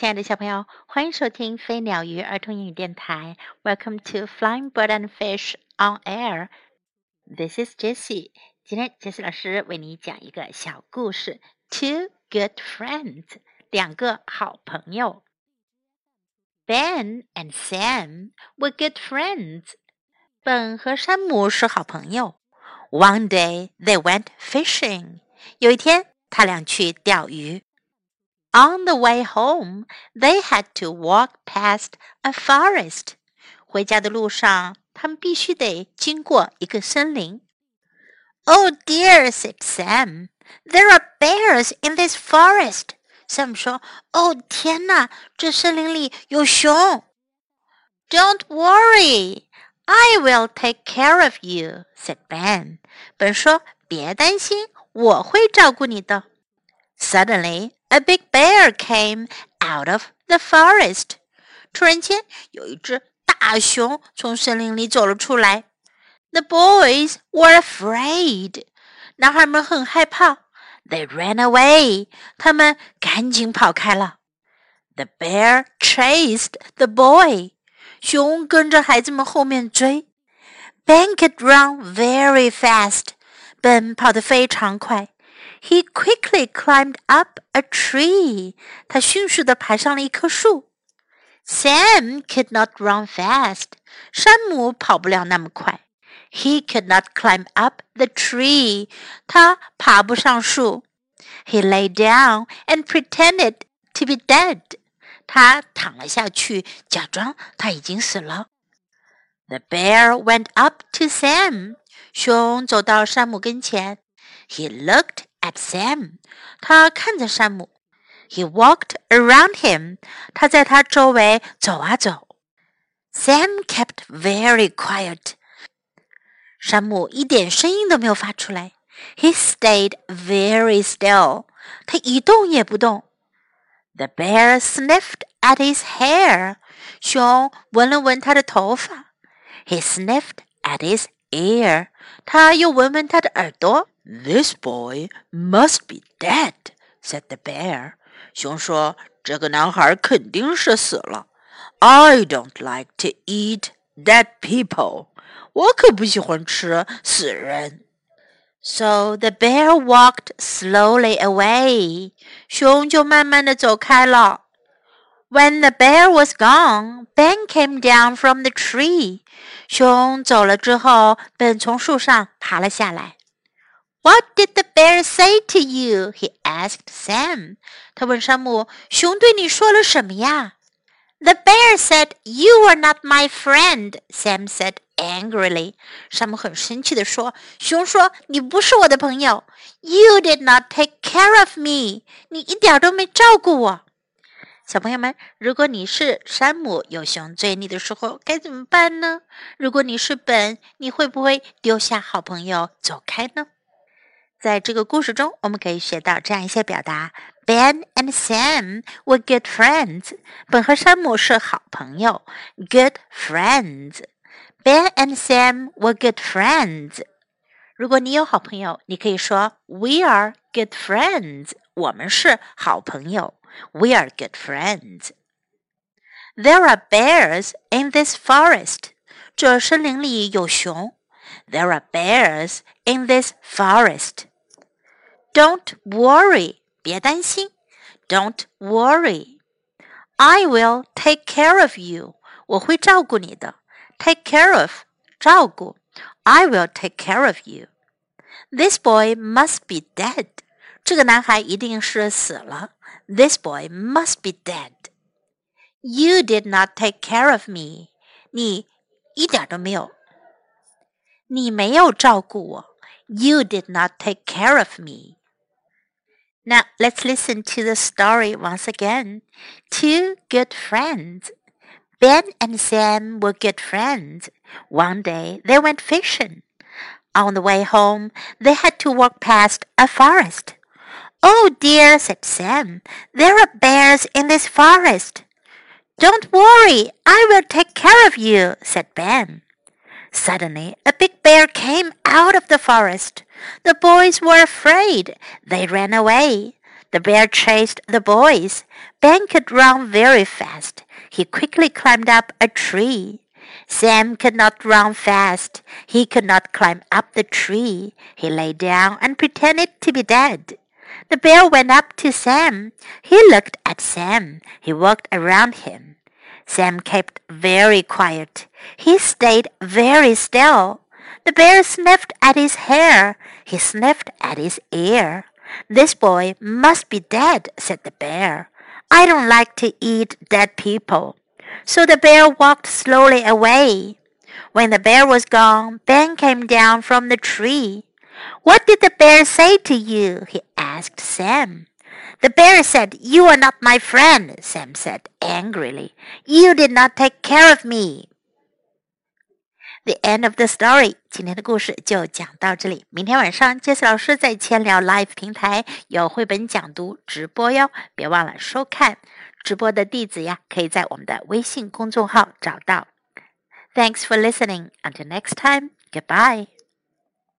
亲爱的小朋友，欢迎收听飞鸟鱼儿童英语电台。Welcome to Flying Bird and Fish on Air. This is Jessie. 今天 Jessie 老师为你讲一个小故事。Two good friends，两个好朋友。Ben and Sam were good friends. 本和山姆是好朋友。One day they went fishing. 有一天，他俩去钓鱼。 on the way home, they had to walk past a forest. 回家的路上，他们必须得经过一个森林。Oh dear, said Sam. There are bears in this forest. Sam 说：“哦，天哪，这森林里有熊。” Don't worry, I will take care of you," said Ben. Ben 说：“别担心，我会照顾你的。” Suddenly, a big bear came out of the forest. 突然间，有一只大熊从森林里走了出来。The boys were afraid. 男孩们很害怕。They ran away. 他们赶紧跑开了。The bear chased the boy. 熊跟着孩子们后面追。Ben could run very fast. Ben 跑得非常快。 he quickly climbed up a tree. 他迅速地爬上了一棵树。Sam could not run fast. 山姆跑不了那么快。He could not climb up the tree. 他爬不上树。He lay down and pretended to be dead. 他躺了下去，假装他已经死了。The bear went up to Sam. 熊走到山姆跟前。He looked at Sam. 他看着山姆。He walked around him. 他在他周围走啊走。Sam kept very quiet. 山姆一点声音都没有发出来。He stayed very still. 他一动也不动。The bear sniffed at his hair. 熊闻了闻他的头发。He sniffed at his ear. 他又闻闻他的耳朵。 this boy must be dead," said the bear. 熊说：“这个男孩肯定是死了。I don't like to eat dead people. 我可不喜欢吃死人。” So the bear walked slowly away. 熊就慢慢的走开了。When the bear was gone, Ben came down from the tree. 熊走了之后，Ben 从树上爬了下来。 what did the bear say to you? He asked Sam. 他问山姆：“熊对你说了什么呀？” The bear said, "You are not my friend," Sam said angrily. 山姆很生气地说：“熊说你不是我的朋友。You did not take care of me. 你一点都没照顾我。”小朋友们，如果你是山姆，有熊追你的时候该怎么办呢？如果你是本，你会不会丢下好朋友走开呢？在这个故事中，我们可以学到这样一些表达：Ben and Sam were good friends。本和山姆是好朋友，good friends。Ben and Sam were good friends。如果你有好朋友，你可以说 We are good friends。我们是好朋友，We are good friends。There are bears in this forest。这森林里有熊。There are bears in this forest。 don't worry，别担心。Don't worry. I will take care of you. 我会照顾你的。Take care of，照顾。I will take care of you. This boy must be dead. 这个男孩一定是死了。This boy must be dead. You did not take care of me. 你一点都没有，你没有照顾我。You did not take care of me. Now let's listen to the story once again. Two good friends. Ben and Sam were good friends. One day they went fishing. On the way home, they had to walk past a forest. Oh dear, said Sam, there are bears in this forest. Don't worry, I will take care of you, said Ben. Suddenly, a big bear came out of the forest. The boys were afraid. They ran away. The bear chased the boys. Ben could run very fast. He quickly climbed up a tree. Sam could not run fast. He could not climb up the tree. He lay down and pretended to be dead. The bear went up to Sam. He looked at Sam. He walked around him. Sam kept very quiet. He stayed very still. The bear sniffed at his hair. He sniffed at his ear. This boy must be dead, said the bear. I don't like to eat dead people. So the bear walked slowly away. When the bear was gone, Ben came down from the tree. What did the bear say to you? he asked Sam. The bear said, You are not my friend, Sam said angrily. You did not take care of me. The end of the story。今天的故事就讲到这里。明天晚上，杰斯老师在千聊 Live 平台有绘本讲读直播哟，别忘了收看。直播的地址呀，可以在我们的微信公众号找到。Thanks for listening. Until next time. Goodbye.